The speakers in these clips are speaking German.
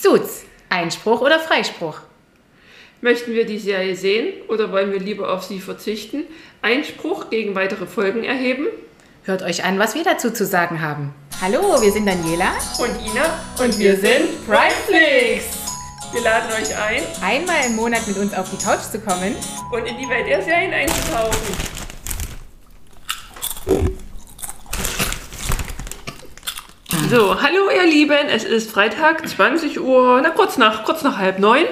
Suits, Einspruch oder Freispruch? Möchten wir die Serie sehen oder wollen wir lieber auf sie verzichten? Einspruch gegen weitere Folgen erheben? Hört euch an, was wir dazu zu sagen haben. Hallo, wir sind Daniela Und Ina und wir sind Primeflix. Wir laden euch ein Einmal im Monat mit uns auf die Couch zu kommen. und in die Welt der Serien einzutauchen. So, hallo ihr Lieben, es ist Freitag, 20 Uhr, na kurz nach, kurz nach halb neun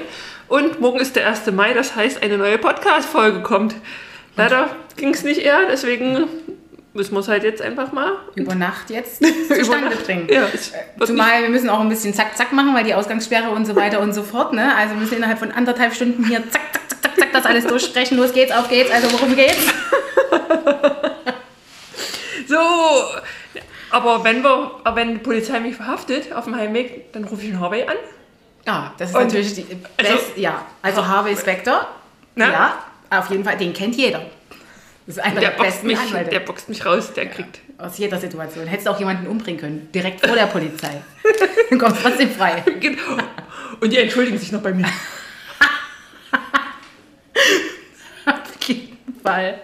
und morgen ist der 1. Mai, das heißt eine neue Podcast-Folge kommt. Leider ging es nicht eher, deswegen müssen wir es halt jetzt einfach mal Über Nacht jetzt zustande bringen. Ja, wird Zumal wir müssen auch ein bisschen zack, zack machen, weil die Ausgangssperre und so weiter und so fort. Ne? Also wir müssen innerhalb von anderthalb Stunden hier zack, zack, zack, zack, zack das alles durchsprechen. Los geht's, auf geht's. Also worum geht's? So, aber wenn wir, aber wenn die Polizei mich verhaftet auf dem Heimweg, dann rufe ich den Harvey an. Ja, das ist Und- natürlich die also- best, ja. Also Harvey Specter, Na? ja, auf jeden Fall, den kennt jeder. Das ist einer Der der, boxt, besten mich, Anwälte. der boxt mich raus, der kriegt. Aus jeder Situation. Hättest du auch jemanden umbringen können. Direkt vor der Polizei. Dann kommst du trotzdem frei. Genau. Und die entschuldigen sich noch bei mir. Auf jeden Fall.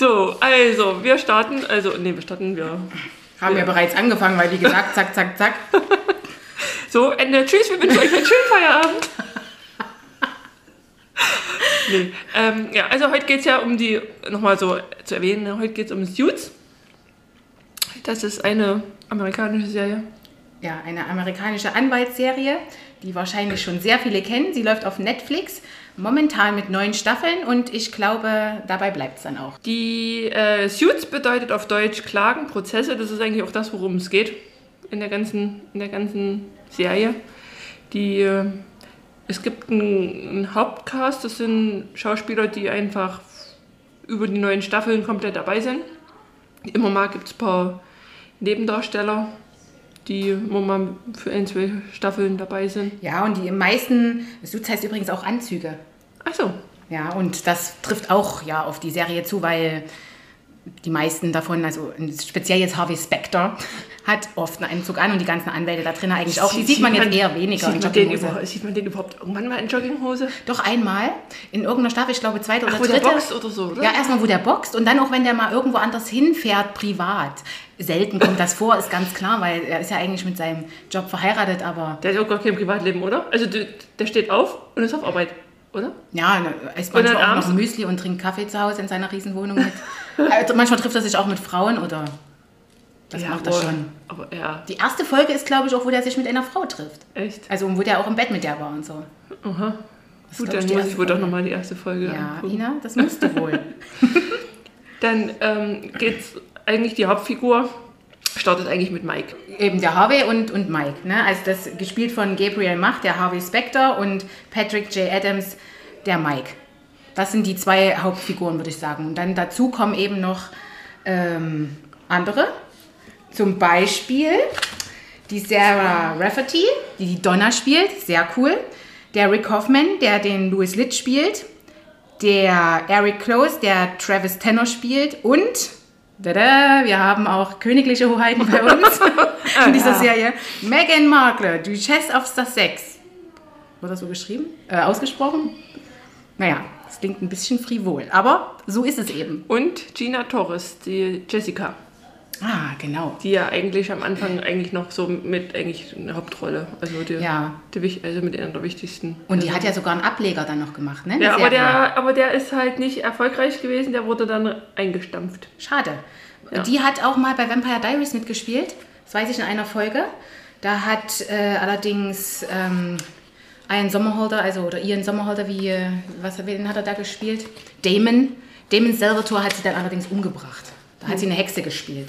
So, also, wir starten, also, nee, wir starten, wir. Haben wir bereits angefangen, weil wie gesagt, zack, zack, zack. So, Ende. Tschüss, wir wünschen euch einen schönen Feierabend. Nee, ähm, ja, also heute geht es ja um die, nochmal so zu erwähnen, ne, heute geht es um Suits. Das ist eine amerikanische Serie. Ja, eine amerikanische Anwaltsserie, die wahrscheinlich schon sehr viele kennen. Sie läuft auf Netflix, momentan mit neun Staffeln und ich glaube, dabei bleibt es dann auch. Die äh, Suits bedeutet auf Deutsch Klagen, Prozesse. Das ist eigentlich auch das, worum es geht in der ganzen, in der ganzen Serie. Die, äh, es gibt einen, Hauptcast, das sind Schauspieler, die einfach über die neuen Staffeln komplett dabei sind. Immer mal gibt es ein paar Nebendarsteller, die immer mal für ein, zwei Staffeln dabei sind. Ja, und die meisten, Suits heißt übrigens auch Anzüge. Achso, Ja, und das trifft auch ja auf die Serie zu, weil die meisten davon, also speziell jetzt Harvey Specter, hat oft einen Anzug an und die ganzen Anwälte da drin eigentlich auch. Die sieht man jetzt eher weniger Sieht man, den über, sieht man den überhaupt irgendwann mal in Jogginghose? Doch einmal in irgendeiner Staffel, ich glaube zweite oder Ach, wo der dritte. boxt oder so, oder? Ja, erstmal, wo der boxt und dann auch, wenn der mal irgendwo anders hinfährt, privat. Selten kommt das vor, ist ganz klar, weil er ist ja eigentlich mit seinem Job verheiratet, aber Der hat auch gar kein Privatleben, oder? Also der, der steht auf und ist auf Arbeit, oder? ja, er isst manchmal auch abends- noch Müsli und trinkt Kaffee zu Hause in seiner Riesenwohnung mit. also manchmal trifft er sich auch mit Frauen oder das macht er schon. Aber ja, Die erste Folge ist, glaube ich, auch, wo der sich mit einer Frau trifft. echt. Also wo der auch im Bett mit der war und so. Aha. Das Gut, dann muss ich wohl doch nochmal die erste Folge Ja, angucken. Ina, das musst du wohl. Dann ähm, geht's eigentlich die Hauptfigur startet eigentlich mit Mike. Eben der Harvey und, und Mike. Ne? Also das gespielt von Gabriel Macht, der Harvey Specter und Patrick J. Adams, der Mike. Das sind die zwei Hauptfiguren, würde ich sagen. Und dann dazu kommen eben noch ähm, andere. Zum Beispiel die Sarah Rafferty, die die Donna spielt, sehr cool. Der Rick Hoffman, der den Louis Litt spielt. Der Eric Close, der Travis Tanner spielt. Und Tada, wir haben auch königliche Hoheiten bei uns in dieser Serie. Meghan Markle, Duchess of Sussex. Wurde das so geschrieben? Äh, ausgesprochen? Naja, es klingt ein bisschen frivol, aber so ist es eben. Und Gina Torres, die Jessica, Ah, genau. die ja eigentlich am Anfang eigentlich noch so mit eigentlich eine Hauptrolle, also die, Ja. die, also mit einer der wichtigsten. Und die hat ja sogar einen Ableger dann noch gemacht, ne? Ja, aber der, aber der ist halt nicht erfolgreich gewesen, der wurde dann eingestampft. Schade. Ja. Die hat auch mal bei Vampire Diaries mitgespielt. Das weiß ich in einer Folge. Da hat äh, allerdings ähm, Ian Sommerholder, also oder Ian Sommerholder, wie, äh, was wen hat er da gespielt? Damon. Damon Salvatore hat sie dann allerdings umgebracht. Da hat sie eine Hexe gespielt.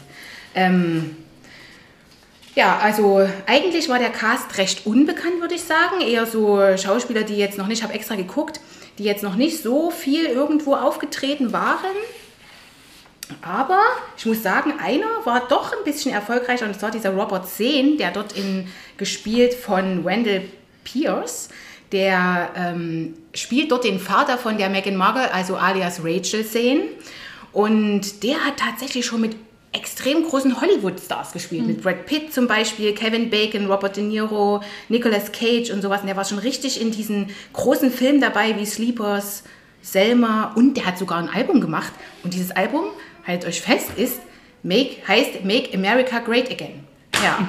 Ähm, ja, also eigentlich war der Cast recht unbekannt, würde ich sagen. Eher so Schauspieler, die jetzt noch nicht, ich habe extra geguckt, die jetzt noch nicht so viel irgendwo aufgetreten waren. Aber ich muss sagen, einer war doch ein bisschen erfolgreicher und das war dieser Robert Zehn, der dort in, gespielt von Wendell Pierce. Der ähm, spielt dort den Vater von der Meghan Markle, also alias Rachel Zehn. Und der hat tatsächlich schon mit extrem großen Hollywood-Stars gespielt. Mit Brad Pitt zum Beispiel, Kevin Bacon, Robert De Niro, Nicolas Cage und sowas. Und der war schon richtig in diesen großen Filmen dabei wie Sleepers, Selma und der hat sogar ein Album gemacht. Und dieses Album, haltet euch fest, ist Make, heißt Make America Great Again. Ja.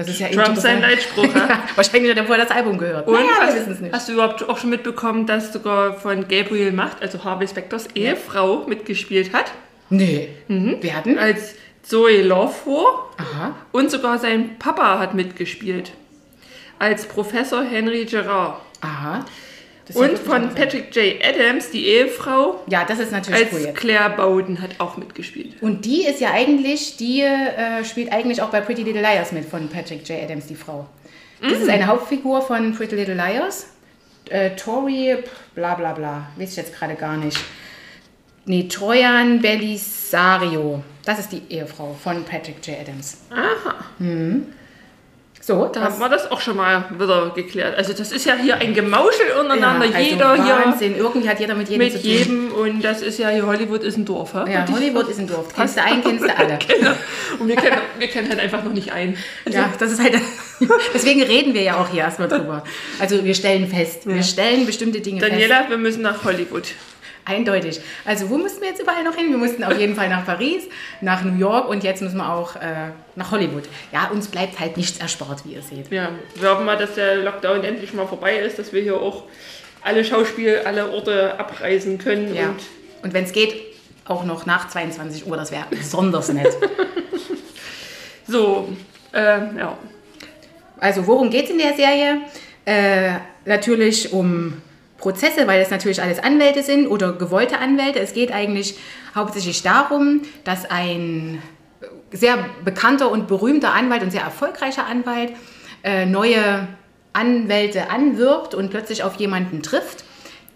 Das ist ja Trump sein Leitspruch. Ja? Ja, wahrscheinlich hat er vorher das Album gehört. Und naja, hast, wir wissen es nicht. hast du überhaupt auch schon mitbekommen, dass sogar von Gabriel Macht, also Harvey Specters Ehefrau, mitgespielt hat? Nee. Wir hatten. Als Zoe Lawford. Aha. Und sogar sein Papa hat mitgespielt. Als Professor Henry Gerard. Aha. Das Und von. Patrick J. Adams, die Ehefrau, Ja, das ist natürlich als cool jetzt. Claire Bowden hat auch mitgespielt. Und die ist ja eigentlich, die äh, spielt eigentlich auch bei Pretty Little Liars mit von Patrick J. Adams, die Frau. Das ist eine Hauptfigur von Pretty Little Liars. Äh, Tori, bla bla bla, weiß ich jetzt gerade gar nicht. Nee, Trojan Belisario. Das ist die Ehefrau von Patrick J. Adams. Aha. So, Da haben wir das auch schon mal wieder geklärt. Also das ist ja hier ein Gemauschel untereinander. Ja, also jeder hier Wahnsinn. Irgendwie hat jeder mit jedem mit zu tun. jedem. Und das ist ja hier Hollywood ist ein Dorf. hä? Ja, Hollywood ist ein Dorf. Kennst du einen, kennst du alle. Genau. Und wir kennen, wir kennen halt einfach noch nicht ein. Also, Ja, das ist halt. Deswegen reden wir ja auch hier erstmal drüber. Also wir stellen fest, wir stellen bestimmte Dinge fest. Daniela, wir müssen nach Hollywood. Eindeutig. Also wo mussten wir jetzt überall noch hin? Wir mussten auf jeden Fall nach Paris, nach New York und jetzt müssen wir auch äh, nach Hollywood. Ja, uns bleibt halt nichts erspart, wie ihr seht. Ja, wir hoffen mal, dass der Lockdown endlich mal vorbei ist, dass wir hier auch alle Schauspiel, alle Orte abreisen können. Ja. Und Und wenn es geht, auch noch nach 22 Uhr, das wäre besonders nett. so, äh, ja. Also worum geht es in der Serie? Äh, natürlich um Prozesse, weil das natürlich alles Anwälte sind oder gewollte Anwälte. Es geht eigentlich hauptsächlich darum, dass ein sehr bekannter und berühmter Anwalt und sehr erfolgreicher Anwalt äh, neue Anwälte anwirbt und plötzlich auf jemanden trifft,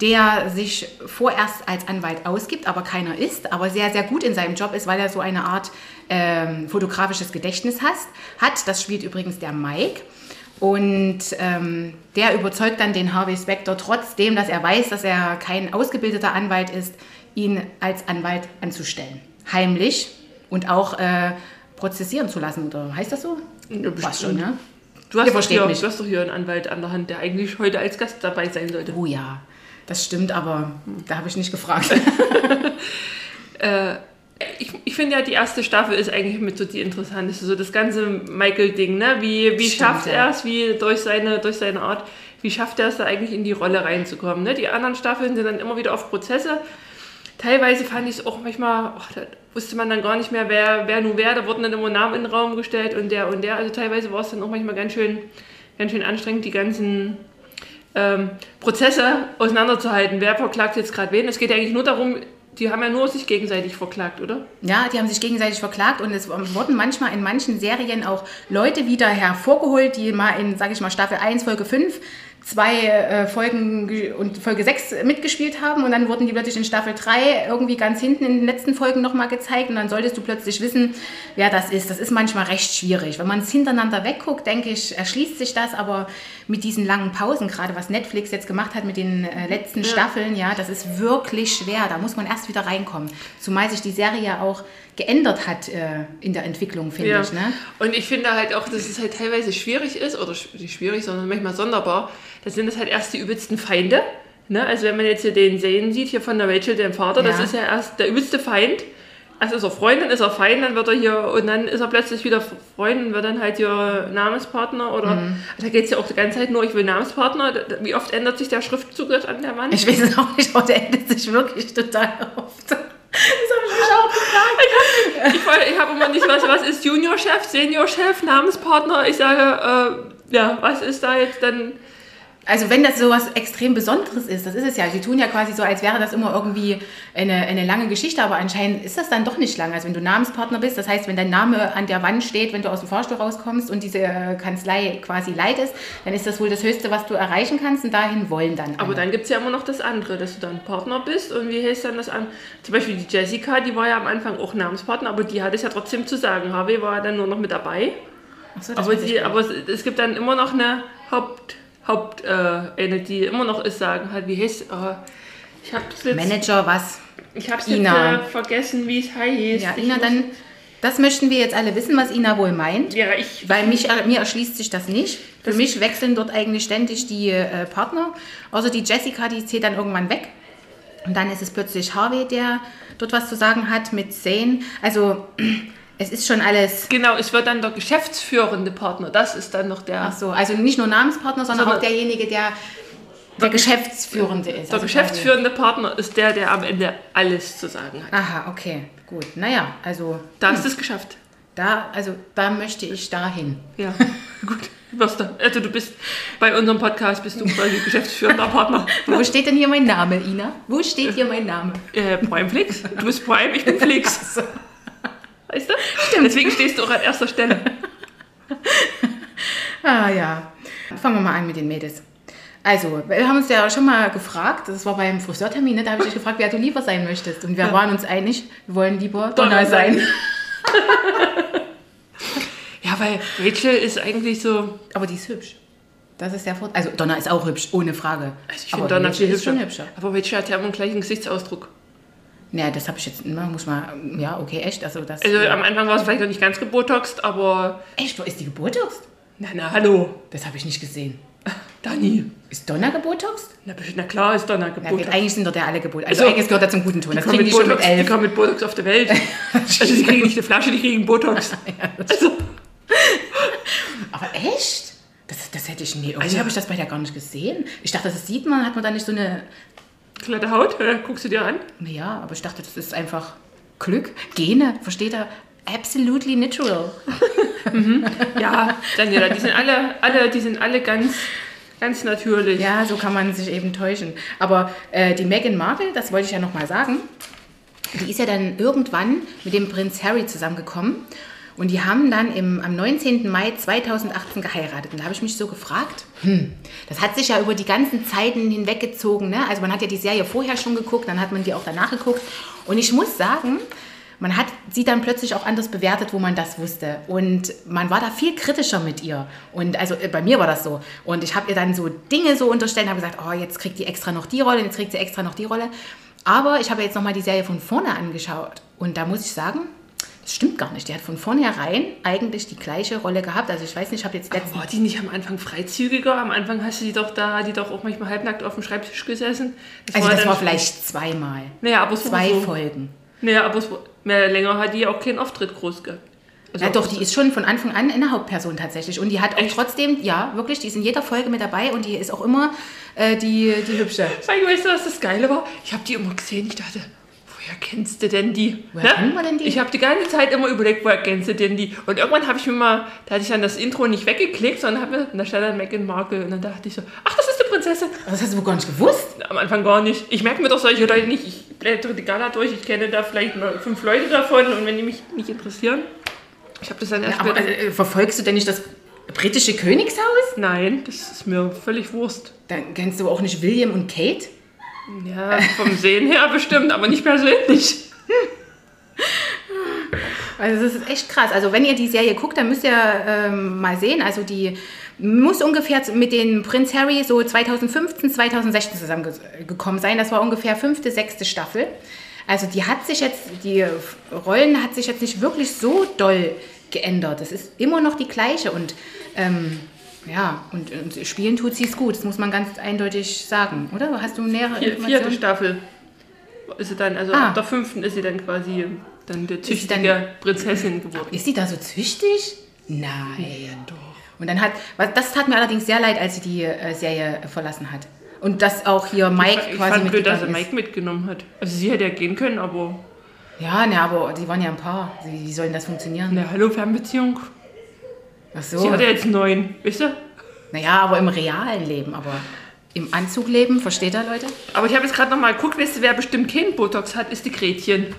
der sich vorerst als Anwalt ausgibt, aber keiner ist, aber sehr, sehr gut in seinem Job ist, weil er so eine Art ähm, fotografisches Gedächtnis has, hat. Das spielt übrigens der Mike. Und ähm, der überzeugt dann den Harvey Specter, trotzdem, dass er weiß, dass er kein ausgebildeter Anwalt ist, ihn als Anwalt anzustellen. Heimlich und auch äh, prozessieren zu lassen, oder heißt das so? Ja, schon, ne? Du hast, doch hier, mich. du hast doch hier einen Anwalt an der Hand, der eigentlich heute als Gast dabei sein sollte. Oh ja, das stimmt, aber da habe ich nicht gefragt. Äh, ich, ich finde ja, die erste Staffel ist eigentlich mit so die interessanteste. So das ganze Michael-Ding, ne? Wie, wie Stimmt, schafft er es, wie durch seine, durch seine Art, wie schafft er es da eigentlich in die Rolle reinzukommen? Ne? Die anderen Staffeln sind dann immer wieder auf Prozesse. Teilweise fand ich es auch manchmal, ach, da wusste man dann gar nicht mehr, wer, wer nun wer. Da wurden dann immer Namen in den Raum gestellt und der und der. Also teilweise war es dann auch manchmal ganz schön, ganz schön anstrengend, die ganzen ähm, Prozesse auseinanderzuhalten. Wer verklagt jetzt gerade wen? Es geht ja eigentlich nur darum, die haben ja nur sich gegenseitig verklagt, oder? Ja, die haben sich gegenseitig verklagt und es wurden manchmal in manchen Serien auch Leute wieder hervorgeholt, die mal in, sag ich mal, Staffel 1, Folge 5 zwei äh, Folgen ge- und Folge 6 mitgespielt haben und dann wurden die plötzlich in Staffel 3 irgendwie ganz hinten in den letzten Folgen nochmal gezeigt und dann solltest du plötzlich wissen, wer das ist. Das ist manchmal recht schwierig. Wenn man es hintereinander wegguckt, denke ich, erschließt sich das, aber mit diesen langen Pausen, gerade was Netflix jetzt gemacht hat mit den äh, letzten Staffeln, ja, das ist wirklich schwer. Da muss man erst wieder reinkommen. Zumal sich die Serie ja auch geändert hat äh, in der Entwicklung, finde Ja. ich. Ne? Und ich finde halt auch, dass es halt teilweise schwierig ist, oder nicht schwierig, sondern manchmal sonderbar. Da sind es halt erst die übelsten Feinde. Ne? Also wenn man jetzt hier den Zane sieht, hier von der Rachel, dem Vater, das Ja. ist ja erst der übelste Feind. Erst ist er Freund, dann ist er Feind, dann wird er hier, und dann ist er plötzlich wieder Freund und wird dann halt hier Namenspartner oder, Mhm. da geht es ja auch die ganze Zeit nur, ich will Namenspartner. Wie oft ändert sich der Schriftzug dort an der Wand? Ich weiß es auch nicht, aber der ändert sich wirklich total oft. Das habe ich mich auch gefragt. Ich, ich habe immer nicht, was, was ist Juniorchef, Seniorchef, Namenspartner? Ich sage, äh, ja, was ist da jetzt dann? Also wenn das so was extrem Besonderes ist, das ist es ja. Sie tun ja quasi so, als wäre das immer irgendwie eine, eine lange Geschichte, aber anscheinend ist das dann doch nicht lang. Also wenn du Namenspartner bist, das heißt, wenn dein Name an der Wand steht, wenn du aus dem Fahrstuhl rauskommst und diese äh, Kanzlei quasi leid ist, dann ist das wohl das Höchste, was du erreichen kannst und dahin wollen dann Aber alle. dann gibt es ja immer noch das andere, dass du dann Partner bist. Und wie heißt dann das an? Zum Beispiel die Jessica, die war ja am Anfang auch Namenspartner, aber die hat es ja trotzdem zu sagen. Harvey war dann nur noch mit dabei. So, das Aber, nicht. aber es, es gibt dann immer noch eine Haupt, Haupt äh, eine, die immer noch ist, sagen halt, wie heißt, äh, ich habe jetzt, Manager, was? ich hab's jetzt Ina. äh, vergessen, wie es heißt. Ja, Ich Ina, dann, Das möchten wir jetzt alle wissen, was Ina wohl meint. Ja, ich. Weil mich, äh, mir erschließt sich das nicht. Für mich wechseln dort eigentlich ständig die äh, Partner. Außer die Jessica, die zählt dann irgendwann weg. Und dann ist es plötzlich Harvey, der dort was zu sagen hat mit Zane. Also es ist schon alles. Genau, es wird dann der geschäftsführende Partner. Das ist dann noch der. Ach so, also nicht nur Namenspartner, sondern Sondern- auch derjenige, der der Geschäftsführende ist. Der Also geschäftsführende Partner ist der, der am Ende alles zu sagen hat. Aha, okay, gut. Naja, also Da ist es geschafft. da, also da möchte ich dahin. Ja, gut. Also du bist bei unserem Podcast bist du quasi geschäftsführender Partner. Wo steht denn hier mein Name, Ina? Wo steht hier mein Name? Äh, Primeflix? Du bist Prime, ich bin Flix. Weißt du? Stimmt. Deswegen stehst du auch an erster Stelle. Ah ja. Fangen wir mal an mit den Mädels. Also, wir haben uns ja schon mal gefragt, das war beim Friseurtermin, ne? da habe ich dich gefragt, wer du lieber sein möchtest. Und wir waren uns einig, wir wollen lieber Donna sein. sein. Ja, weil Rachel ist eigentlich so. Aber die ist hübsch. Das ist der Vorteil. Also, Donna ist auch hübsch, ohne Frage. Also ich finde Donna Rachel viel hübscher. hübscher. Aber Rachel hat ja immer den gleichen Gesichtsausdruck. Naja, das habe ich jetzt, na, muss man, ja, okay, echt. Also, das, Also am Anfang war es vielleicht noch nicht ganz gebotoxt, aber. Echt, wo ist die gebotoxt? Na, na, hallo. Das habe ich nicht gesehen. Dani. Ist Donna gebotoxt? Na, na klar ist gut, gebotoxt. eigentlich sind dort ja alle gebotoxt. Also, Also, eigentlich gehört das zum guten Ton. Die Das kommen kriegen mit die schon mit Botox, die kommen mit Botox auf der Welt. Also die kriegen nicht eine Flasche, die kriegen Botox. Also, Aber echt? Das, das hätte ich nie. Irgendwie Also- habe ich das bei der gar nicht gesehen. Ich dachte, das sieht man, hat man da nicht so eine. Glatte Haut, äh, guckst du dir an. Ja, aber ich dachte, das ist einfach Glück. Gene, versteht er? Absolutely natural. Ja, Daniela, die sind alle, alle, die sind alle ganz, ganz natürlich. Ja, so kann man sich eben täuschen. Aber äh, die Meghan Markle, das wollte ich ja nochmal sagen, die ist ja dann irgendwann mit dem Prinz Harry zusammengekommen. Und die haben dann im, am 19. Mai 2018 geheiratet. Und da habe ich mich so gefragt, hm, das hat sich ja über die ganzen Zeiten hinweggezogen. Ne? Also man hat ja die Serie vorher schon geguckt, dann hat man die auch danach geguckt. Und ich muss sagen, man hat sie dann plötzlich auch anders bewertet, wo man das wusste. Und man war da viel kritischer mit ihr. Und also äh, bei mir war das so. Und ich habe ihr dann so Dinge so unterstellt und habe gesagt, oh, jetzt kriegt die extra noch die Rolle, jetzt kriegt sie extra noch die Rolle. Aber ich habe jetzt nochmal die Serie von vorne angeschaut. Und da muss ich sagen, das stimmt gar nicht. Die hat von vornherein eigentlich die gleiche Rolle gehabt. Also ich weiß nicht, ich habe jetzt letztens... war die nicht am Anfang freizügiger? Am Anfang hast du die doch da, die doch auch manchmal halbnackt auf dem Schreibtisch gesessen. Also das dann- war vielleicht zweimal. Naja, aber es war Zwei so. Folgen. Naja, aber es war, mehr länger hat die auch keinen Auftritt groß gehabt. Also Ja, doch, die ist schon von Anfang an eine Hauptperson tatsächlich. Und die hat auch Echt? trotzdem, ja, wirklich, die ist in jeder Folge mit dabei und die ist auch immer äh, die, die Hübsche. Weißt du, was das Geile war? Ich habe die immer gesehen. Ich dachte, woher kennst du denn die? Woher kennen wir denn die? Ich habe die ganze Zeit immer überlegt, woher kennst du denn die? Und irgendwann habe ich mir mal, da hatte ich dann das Intro nicht weggeklickt, sondern habe mir, da stand dann Meghan Markle. Und dann dachte ich so, ach, das ist die Prinzessin. Das hast du wohl gar nicht gewusst. Am Anfang gar nicht. Ich merke mir doch solche Leute nicht. Ich blätter die Gala durch, ich kenne da vielleicht nur fünf Leute davon. Und wenn die mich nicht interessieren, ich habe das dann erst Aber später- äh, verfolgst du denn nicht das britische Königshaus? Nein, das ist mir völlig Wurst. Dann kennst du auch nicht William und Kate? Ja, vom Sehen her bestimmt, aber nicht persönlich. Also das ist echt krass. Also wenn ihr die Serie guckt, dann müsst ihr ähm, mal sehen. Also die muss ungefähr mit dem Prinz Harry so 2015, 2016 zusammengekommen sein. Das war ungefähr fünfte, sechste Staffel. Also die hat sich jetzt, die Rollen hat sich jetzt nicht wirklich so doll geändert. Es ist immer noch die gleiche und ähm, ja, und, und spielen tut sie es gut. Das muss man ganz eindeutig sagen, oder? Hast du nähere Vier, vierte Informationen? Staffel ist sie dann, also Ah. ab der fünften ist sie dann quasi dann sie züchtige dann- Prinzessin geworden. Ist sie da so züchtig? Nein. doch. Und dann hat, das tat mir allerdings sehr leid, als sie die äh, Serie verlassen hat. Und dass auch hier Mike ich quasi fand blöd, dass er. Mike mitgenommen hat. Also sie hätte ja gehen können, aber Ja, ne, aber die waren ja ein Paar. Wie, wie soll denn das funktionieren? eine Hallo Ach Sie so. hat ja jetzt neun, weißt du? Naja, aber im realen Leben, aber im Anzugleben, versteht ihr, Leute? Aber ich habe jetzt gerade noch mal geguckt, weißt du, wer bestimmt keinen Botox hat, ist die Gretchen.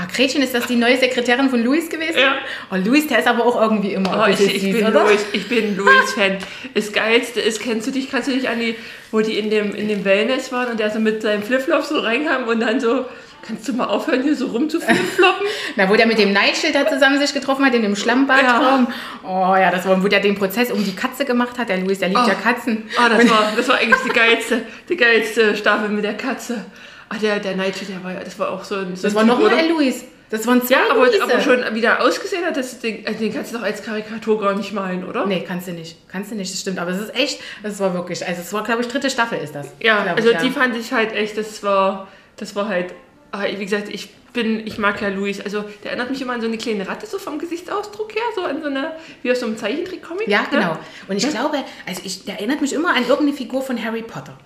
Ah, Gretchen, ist das die neue Sekretärin von Luis gewesen? Ja. Oh, Luis, der ist aber auch irgendwie immer Oh, ich, ich, süß, bin oder? Louis, ich bin Louis-Fan. Das Geilste ist, kennst du dich, kannst du dich an die, wo die in dem, in dem Wellness waren und der so mit seinem Flipflop so reinkam und dann so, kannst du mal aufhören, hier so rumzuflipfloppen? Na, wo der mit dem Nightshade da zusammen sich getroffen hat, in dem Schlammbadtraum. Oh ja, das war, wo der den Prozess um die Katze gemacht hat. Der Luis, der liebt Oh. ja Katzen. Ah, das war, das war eigentlich die geilste, die geilste Staffel mit der Katze. Ah, der, der Nightshade, der war, ja- das war auch so ein. So Das ein war nochmal ein Luis. Das waren zwei Ja, aber, Luise. aber schon wieder ausgesehen hat, das, den, also den kannst du doch als Karikatur gar nicht malen, oder? Nee, kannst du nicht. Kannst du nicht, das stimmt. Aber es ist echt, das war wirklich, also es war, glaube ich, dritte Staffel ist das. Ja, also ich, die fand ich halt echt, das war, das war halt, ah, wie gesagt, ich bin, ich mag ja Luis, also der erinnert mich immer an so eine kleine Ratte, so vom Gesichtsausdruck her, so an so eine, wie aus so einem Zeichentrick-Comic. Ja, ne? genau. Und ich glaube, also ich, der erinnert mich immer an irgendeine Figur von Harry Potter.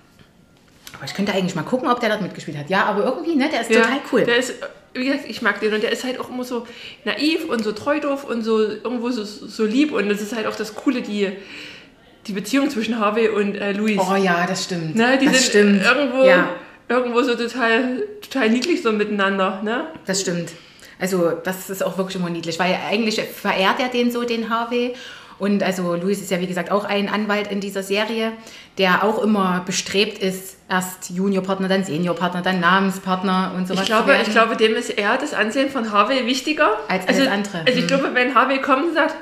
Aber ich könnte eigentlich mal gucken, ob der dort mitgespielt hat. Ja, aber irgendwie, ne, der ist Ja, total cool. Der ist, wie gesagt, ich mag den und der ist halt auch immer so naiv und so treu doof und so irgendwo so, so lieb und das ist halt auch das Coole, die, die Beziehung zwischen Harvey und äh, Luis. Oh ja, das stimmt. ne, die das stimmt. irgendwo, Ja, irgendwo so total, total niedlich so miteinander. Ne? das stimmt. Also das ist auch wirklich immer niedlich, weil eigentlich verehrt er den so, den Harvey. Und also Luis ist ja wie gesagt auch ein Anwalt in dieser Serie, der auch immer bestrebt ist, erst Juniorpartner, dann Seniorpartner, dann Namenspartner und sowas Ich zu glaube, ich glaube, dem ist eher das Ansehen von Harvey wichtiger Als also, alles andere. Also ich Hm. glaube, wenn Harvey kommt und sagt,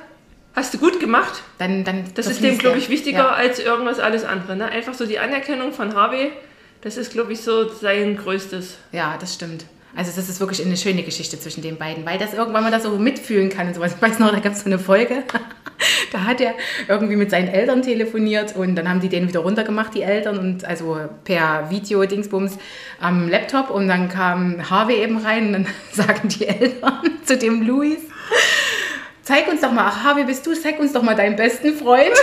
hast du gut gemacht, dann, dann das ist dem, glaube ich, wichtiger Ja. als irgendwas alles andere. Ne? Einfach so die Anerkennung von Harvey, das ist, glaube ich, so sein größtes. Ja, das stimmt. Also das ist wirklich eine schöne Geschichte zwischen den beiden, weil das irgendwann mal das so mitfühlen kann und sowas. Ich weiß noch, da gab es so eine Folge, da hat er irgendwie mit seinen Eltern telefoniert und dann haben die den wieder runtergemacht, die Eltern, und also per Video-Dingsbums am Laptop und dann kam Harvey eben rein und dann sagen die Eltern zu dem Luis, zeig uns doch mal, ach Harvey, bist du, zeig uns doch mal deinen besten Freund.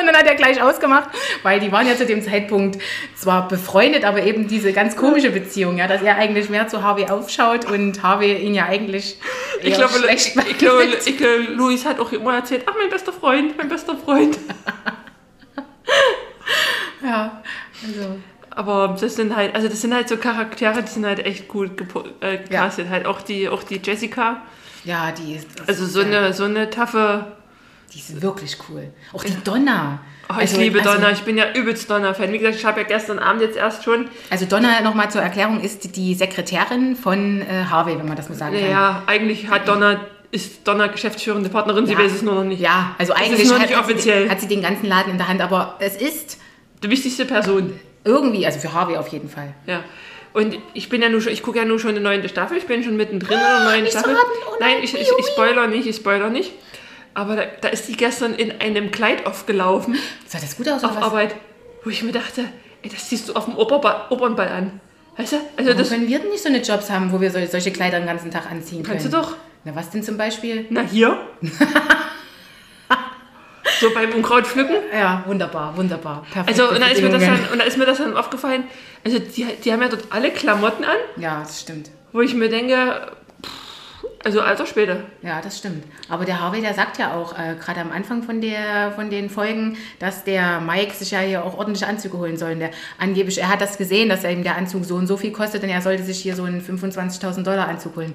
Und dann hat er gleich ausgemacht, weil die waren ja zu dem Zeitpunkt zwar befreundet, aber eben diese ganz komische Beziehung, ja, dass er eigentlich mehr zu Harvey aufschaut und Harvey ihn ja eigentlich Ich glaube, schlecht ich, ich, glaube, ich glaube, Luis hat auch immer erzählt, ach, mein bester Freund, mein bester Freund. Ja, also, Aber das sind halt, also das sind halt so Charaktere, die sind halt echt gut gepo- äh, gecastet. Halt auch die, auch die Jessica. ja, die ist, Also so ja, eine, so eine taffe. Die ist wirklich cool. Auch die Donna. Oh, ich Also- liebe also- Donna, ich bin ja übelst Donna-Fan. Wie gesagt, ich habe ja gestern Abend jetzt erst schon, Also Donna, nochmal zur Erklärung, ist die Sekretärin von äh, Harvey, wenn man das mal sagen kann. naja, eigentlich hat Donna, ist Donna geschäftsführende Partnerin, sie Ja. weiß es nur noch nicht. Ja, also eigentlich ist nur hat, nicht hat, sie, offiziell. hat sie den ganzen Laden in der Hand, aber es ist Die wichtigste Person. irgendwie, also für Harvey auf jeden Fall. Ja. Und ich bin ja nur schon, ich gucke ja nur schon eine neunte Staffel, ich bin schon mittendrin in der neuen nicht Staffel. verraten, oh nein, nein, ich, ich, ich spoiler nicht, ich spoiler nicht. Aber da, da ist die gestern in einem Kleid aufgelaufen Sah das gut aus oder auf was? Arbeit, wo ich mir dachte, ey, das siehst du auf dem Opernball, Opernball an. Weißt du? Also Warum das können wir denn nicht so eine Jobs haben, wo wir sol- solche Kleider den ganzen Tag anziehen können? kannst du doch. Na, was denn zum Beispiel? Na hier. so beim Unkraut pflücken. Ja, wunderbar, wunderbar. Perfekt. Also und da ist mir das dann, und da ist mir das dann aufgefallen. Also die, die haben ja dort alle Klamotten an, Ja, das stimmt. wo ich mir denke, also alter später. Ja, das stimmt. Aber der Harvey, der sagt ja auch, äh, gerade am Anfang von, der, von den Folgen, dass der Mike sich ja hier auch ordentliche Anzüge holen soll. Und Der, angeblich, er hat das gesehen, dass er ihm der Anzug so und so viel kostet und er sollte sich hier so einen 25.000 Dollar Anzug holen.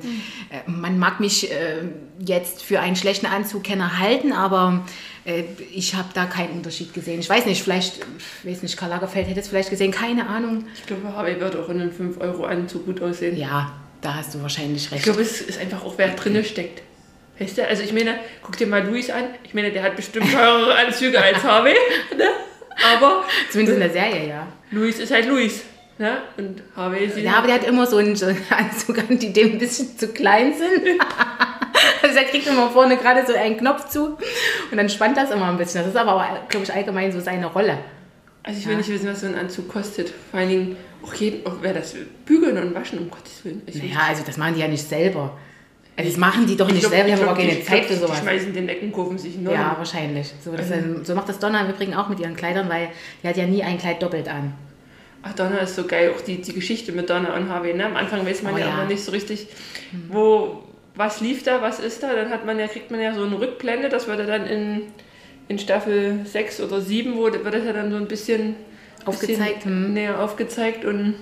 Äh, man mag mich äh, jetzt für einen schlechten Anzugkenner halten, aber äh, ich habe da keinen Unterschied gesehen. Ich weiß nicht, vielleicht, ich weiß nicht, Karl Lagerfeld hätte es vielleicht gesehen, keine Ahnung. Ich glaube, Harvey wird auch in einem 5-Euro-Anzug gut aussehen. Ja, da hast du wahrscheinlich Ich recht. glaube, es ist einfach auch, wer drinne steckt. Weißt du, also ich meine, guck dir mal Luis an. Ich meine, der hat bestimmt teurere Anzüge als Harvey. Ne? Aber Zumindest in der Serie, ja. Luis ist halt Luis. Ne? Und Harvey sieht Ja, aber der hat immer so einen, so einen Anzug an, die dem ein bisschen zu klein sind. also er kriegt immer vorne gerade so einen Knopf zu und dann spannt das immer ein bisschen. Das ist aber, glaube ich, allgemein so seine Rolle. Also ich will nicht wissen, was so ein Anzug kostet. Vor allen Dingen auch jeden, auch wer das will. bügeln und waschen, um Gottes Willen. Ich, Naja, also das machen die ja nicht selber. Also das machen die doch nicht glaub- selber, die haben aber keine Zeit für sowas. Die schmeißen den Eckenkurven sich neu. Ja, wahrscheinlich. So, das, ähm, so macht das Donna im Übrigen auch mit ihren Kleidern, weil die hat ja nie ein Kleid doppelt an. Ach, Donna ist so geil, auch die, die Geschichte mit Donna und Harvey. Ne? Am Anfang weiß man Oh ja, ja. immer nicht so richtig, wo, was lief da, was ist da. Dann hat man ja, kriegt man ja so eine Rückblende, das wird ja dann in, in Staffel 6 oder 7, wo wird das ja dann so ein bisschen Aufgezeigt, hm. näher aufgezeigt und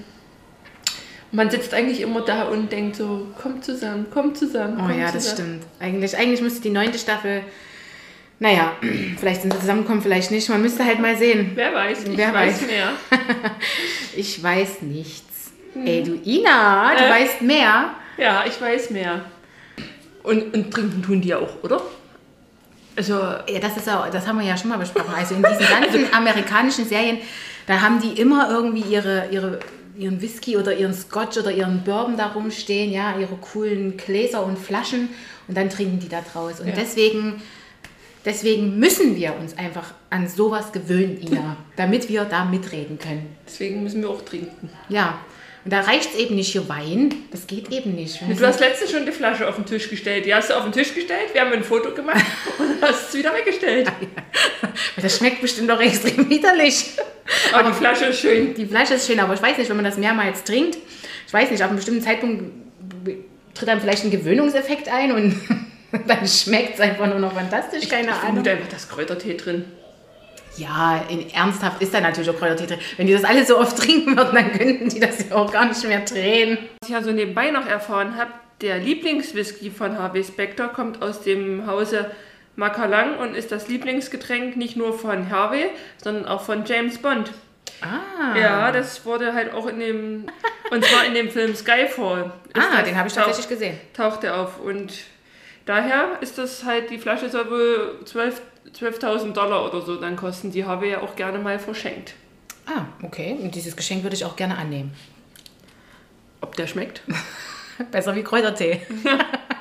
man sitzt eigentlich immer da und denkt so, kommt zusammen, kommt zusammen. Oh kommt ja, das zusammen. stimmt. Eigentlich, eigentlich müsste die neunte Staffel, naja, vielleicht sind sie zusammenkommen, vielleicht nicht. Man müsste halt mal sehen. Wer weiß, ich Wer weiß weiß. mehr. Ich weiß nichts. Ey, du Ina, du Äh. weißt mehr. Ja, ich weiß mehr. Und, und trinken tun die ja auch, oder? Also, Ja, das ist auch, das haben wir ja schon mal besprochen. Also in diesen ganzen amerikanischen Serien, da haben die immer irgendwie ihre, ihre ihren Whisky oder ihren Scotch oder ihren Bourbon da rumstehen, ja, ihre coolen Gläser und Flaschen und dann trinken die da draus. Und Ja. deswegen, deswegen müssen wir uns einfach an sowas gewöhnen, Ina, damit wir da mitreden können. Deswegen müssen wir auch trinken. Ja, und da reicht es eben nicht hier Wein, das geht eben nicht. Du hast letztens schon die Flasche auf den Tisch gestellt. Die hast du auf den Tisch gestellt, wir haben ein Foto gemacht und hast es wieder weggestellt. das schmeckt bestimmt doch extrem widerlich. Aber die Flasche ist schön. Die Flasche ist schön, aber ich weiß nicht, wenn man das mehrmals trinkt, ich weiß nicht, ab einem bestimmten Zeitpunkt tritt dann vielleicht ein Gewöhnungseffekt ein und dann schmeckt es einfach nur noch fantastisch, keine Ich Ahnung. vermute einfach, da ist Kräutertee drin. Ja, in, ernsthaft ist da natürlich auch Kräutertee drin. Wenn die das alle so oft trinken würden, dann könnten die das ja auch gar nicht mehr drehen. Was ich also nebenbei noch erfahren habe, der Lieblingswhisky von Harvey Specter kommt aus dem Hause Macallan und ist das Lieblingsgetränk nicht nur von Harvey, sondern auch von James Bond. Ah, Ja, das wurde halt auch in dem, und zwar in dem Film Skyfall. Ah den habe ich tatsächlich gesehen. Taucht er auf und daher ist das halt, die Flasche soll wohl 12 12.000 Dollar oder so dann kosten. Die habe ich ja auch gerne mal verschenkt. Ah, okay. Und dieses Geschenk würde ich auch gerne annehmen. Ob der schmeckt? Besser wie Kräutertee.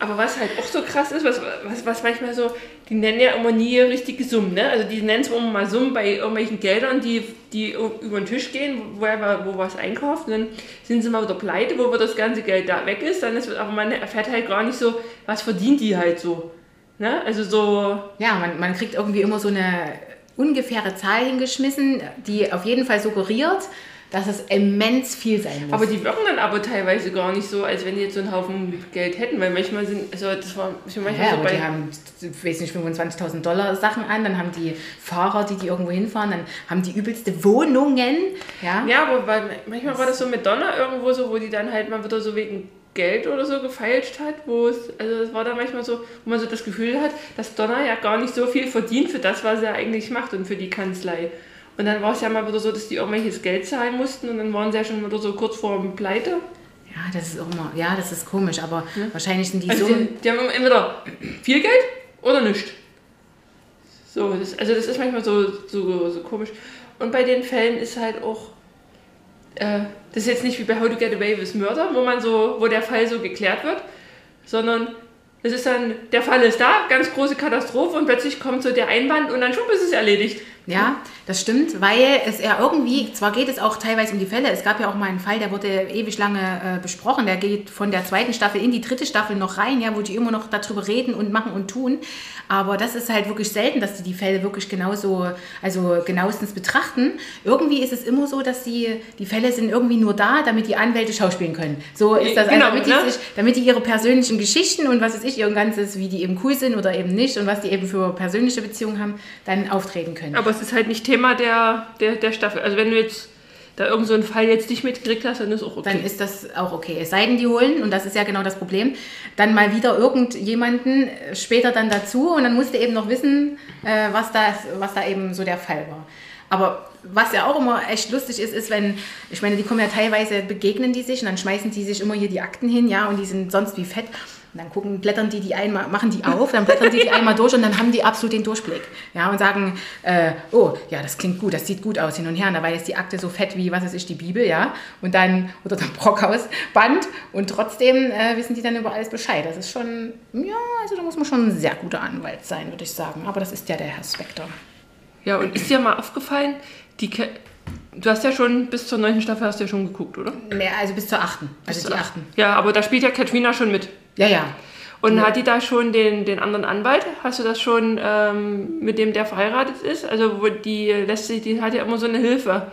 Aber was halt auch so krass ist, was, was, was manchmal so, die nennen ja immer nie richtige Summen, ne? Also die nennen zwar immer mal Summen bei irgendwelchen Geldern, die, die über den Tisch gehen, wo er wo was einkauft, und dann sind sie mal wieder pleite, wo das ganze Geld da weg ist, dann ist, aber man erfährt halt gar nicht so, was verdient die halt so. Ne? Also so, Ja, man, man kriegt irgendwie immer so eine ungefähre Zahl hingeschmissen, die auf jeden Fall suggeriert, dass es immens viel sein muss. aber die wirken dann aber teilweise gar nicht so, als wenn die jetzt so einen Haufen Geld hätten, weil manchmal sind, also das war schon manchmal ja, so bei, die haben, ich weiß nicht, 25.000 Dollar Sachen an, dann haben die Fahrer, die die irgendwo hinfahren, dann haben die übelste Wohnungen. Ja, Ja, aber weil manchmal war das so mit Donner irgendwo so, wo die dann halt mal wieder so wegen Geld oder so gefeilscht hat, wo es, also es war dann manchmal so, wo man so das Gefühl hat, dass Donner ja gar nicht so viel verdient für das, was er eigentlich macht und für die Kanzlei. Und dann war es ja mal wieder so, dass die irgendwelches Geld zahlen mussten und dann waren sie ja schon wieder so kurz vor dem Pleite. ja, das ist auch immer, ja, das ist komisch, aber wahrscheinlich sind die Also Summen. die, die haben immer entweder viel Geld oder nichts. So, das, also das ist manchmal so, so, so komisch. Und bei den Fällen ist halt auch, äh, das ist jetzt nicht wie bei How to Get Away with Murder, wo man so, wo der Fall so geklärt wird, sondern es ist dann, der Fall ist da, ganz große Katastrophe und plötzlich kommt so der Einwand und dann schwupp ist es erledigt. Ja, das stimmt, weil es ja irgendwie, zwar geht es auch teilweise um die Fälle, es gab ja auch mal einen Fall, der wurde ewig lange äh, besprochen, der geht von der zweiten Staffel in die dritte Staffel noch rein, ja, wo die immer noch darüber reden und machen und tun. Aber das ist halt wirklich selten, dass die die Fälle wirklich genauso, also genauestens betrachten. Irgendwie ist es immer so, dass die, die Fälle sind irgendwie nur da, damit die Anwälte schauspielen können. So ist das, Genau, also damit, ne? die sich, damit die ihre persönlichen Geschichten und was weiß ich, ihr ganzes, wie die eben cool sind oder eben nicht und was die eben für persönliche Beziehungen haben, dann auftreten können. Aber es ist halt nicht Thema der, der, der Staffel. Also wenn du jetzt da irgend so einen Fall jetzt nicht mitgekriegt hast, dann ist auch okay. dann ist das auch okay. Es sei denn, die holen, und das ist ja genau das Problem, dann mal wieder irgendjemanden äh, später dann dazu und dann musst du eben noch wissen, äh, was, da, was da eben so der Fall war. Aber was ja auch immer echt lustig ist, ist, wenn, ich meine, die kommen ja teilweise, begegnen die sich und dann schmeißen die sich immer hier die Akten hin, ja, und die sind sonst wie fett. Und dann gucken, blättern die die einmal, machen die auf, dann blättern die die einmal durch und dann haben die absolut den Durchblick. Ja, und sagen, äh, oh, ja, das klingt gut, das sieht gut aus hin und her. Und dabei ist die Akte so fett wie, was weiß ich, die Bibel, ja. Und dann, oder der Brockhaus Band. Und trotzdem äh, wissen die dann über alles Bescheid. Das ist schon, ja, also da muss man schon ein sehr guter Anwalt sein, würde ich sagen. Aber das ist ja der Herr Spector. Ja, und ist dir mal aufgefallen, die Ke du hast ja schon bis zur neunten Staffel hast du ja schon geguckt, oder? Mehr, also bis zur achten. Also die achten. Ja, aber da spielt ja Katrina schon mit. Ja, ja. Und hat die da schon den, den anderen Anwalt? Hast du das schon ähm, mit dem, der verheiratet ist? Also wo die lässt sich, die hat ja immer so eine Hilfe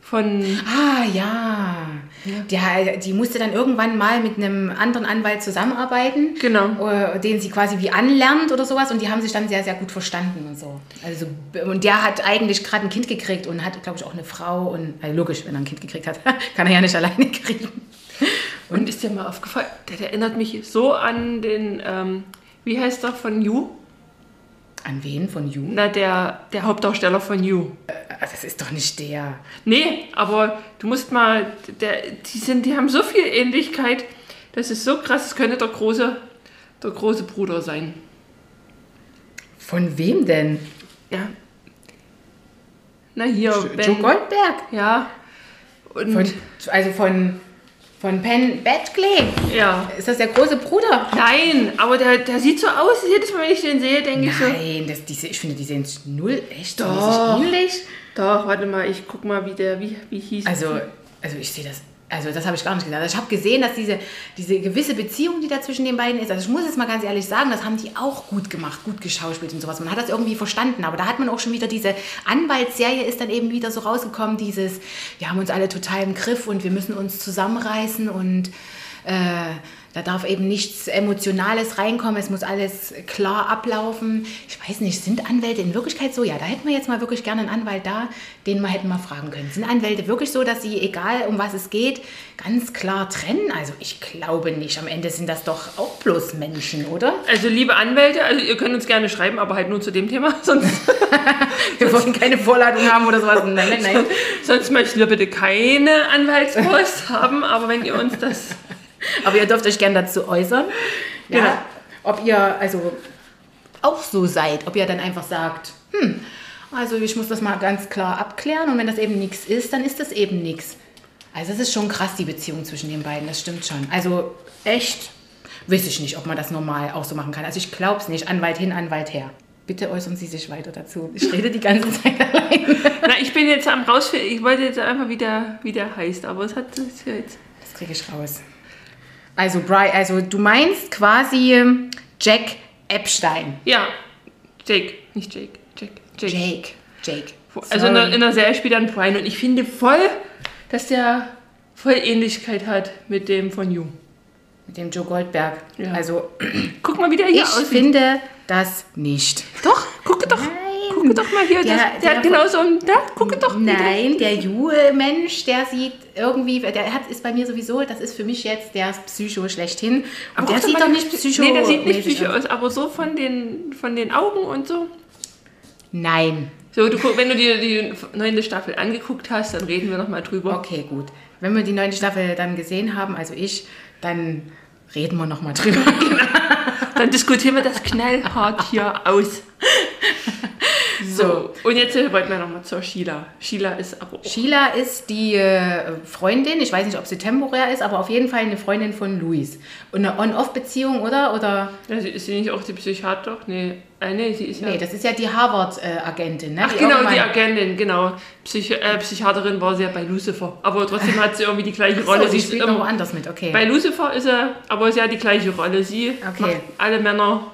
von. Ah, ja. Die, die musste dann irgendwann mal mit einem anderen Anwalt zusammenarbeiten. Genau. äh, Den sie quasi wie anlernt oder sowas. Und die haben sich dann sehr, sehr gut verstanden und so. Also, und der hat eigentlich gerade ein Kind gekriegt und hat, glaube ich, auch eine Frau. Und also logisch, wenn er ein Kind gekriegt hat, kann er ja nicht alleine kriegen. Und ist dir mal aufgefallen, der erinnert mich so an den, ähm, wie heißt der von You? An wen von You? Na, der, der Hauptdarsteller von You. Ah, Das ist doch nicht der. Nee, aber du musst mal, der, die, sind, die haben so viel Ähnlichkeit, das ist so krass, es könnte der große, der große Bruder sein. Von wem denn? Ja. Na hier, Jo- Ben. Joe Goldberg. Ja, Und Von, also von, von Penn Badgley. ja. Ist das der große Bruder? Nein, aber der, der sieht so aus. Jedes Mal, wenn ich den sehe, denke ich so. Nein, das, diese, ich finde, die sehen null echt Doch. ähnlich. Doch, warte mal, ich guck mal, wie der, wie, wie hieß Also, also ich sehe das, also das habe ich gar nicht gesagt. Also ich habe gesehen, dass diese, diese gewisse Beziehung, die da zwischen den beiden ist, also ich muss jetzt mal ganz ehrlich sagen, das haben die auch gut gemacht, gut geschauspielt und sowas. Man hat das irgendwie verstanden, aber da hat man auch schon wieder diese Anwaltsserie ist dann eben wieder so rausgekommen, dieses, wir haben uns alle total im Griff und wir müssen uns zusammenreißen und äh, da darf eben nichts Emotionales reinkommen, es muss alles klar ablaufen. Ich weiß nicht, sind Anwälte in Wirklichkeit so? Ja, da hätten wir jetzt mal wirklich gerne einen Anwalt da, den wir hätten mal fragen können. Sind Anwälte wirklich so, dass sie, egal um was es geht, ganz klar trennen? Also ich glaube nicht. Am Ende sind das doch auch bloß Menschen, oder? Also liebe Anwälte, also ihr könnt uns gerne schreiben, aber halt nur zu dem Thema, sonst, Wir wollen keine Vorladung haben oder sowas. Nein, nein, nein. sonst möchten wir bitte keine Anwaltspost haben, aber wenn ihr uns das... Aber ihr dürft euch gerne dazu äußern. Ja, Genau. Ob ihr also auch so seid, ob ihr dann einfach sagt, hm, also ich muss das mal ganz klar abklären und wenn das eben nichts ist, dann ist das eben nichts. Also es ist schon krass, die Beziehung zwischen den beiden, das stimmt schon. Also echt, weiß ich nicht, ob man das normal auch so machen kann. Also ich glaube es nicht, Anwalt hin, Anwalt her. Bitte äußern Sie sich weiter dazu. Ich rede die ganze Zeit allein. Na, ich bin jetzt am rausfinden, ich wollte jetzt einfach wieder, wie der heißt, aber es hat ja jetzt... Das kriege ich raus. Also, Bri also du meinst quasi ähm, Jack Epstein. Ja, Jake, nicht Jake, Jake, Jake. Jake. Jake. Also in der, in der Serie spielt dann Brian und ich finde voll, dass der voll Ähnlichkeit hat mit dem von You. Mit dem Joe Goldberg. Ja. Also, Guck mal, wie der hier ich aussieht. finde das nicht. Doch, gucke doch. Gucke doch mal hier. Der- das, der, der- hat genau so ein. Da, gucke doch. der- Nein, der Ju-Mensch, der sieht irgendwie, der hat, ist bei mir sowieso, das ist für mich jetzt der Psycho schlechthin. Aber der sieht mal, doch nicht Psycho Nee, der sieht nicht Psycho aus, aber so von den, von den Augen und so. Nein. So, du, wenn du dir die neunte Staffel angeguckt hast, dann reden wir nochmal drüber. Okay, gut. Wenn wir die neunte Staffel dann gesehen haben, also ich, dann reden wir nochmal drüber. Dann diskutieren wir das knallhart hier aus. So, und jetzt äh, wollten wir nochmal zur Sheila. Sheila ist aber auch Sheila ist die äh, Freundin, ich weiß nicht, ob sie temporär ist, aber auf jeden Fall eine Freundin von Luis. Und eine On-Off-Beziehung, oder? Oder? Ja, sie- ist sie nicht auch die Psychiater? Nee, äh, nee sie ist ja. Nee, das ist ja die Harvard-Agentin, ne? Ach genau, die Agentin, genau. Psychi äh, Psychiaterin war sie ja bei Lucifer. Aber trotzdem hat sie irgendwie die gleiche Rolle. So, sie ist spielt immer- woanders mit, okay. bei Lucifer ist er, aber sie hat die gleiche Rolle. Sie Okay. macht alle Männer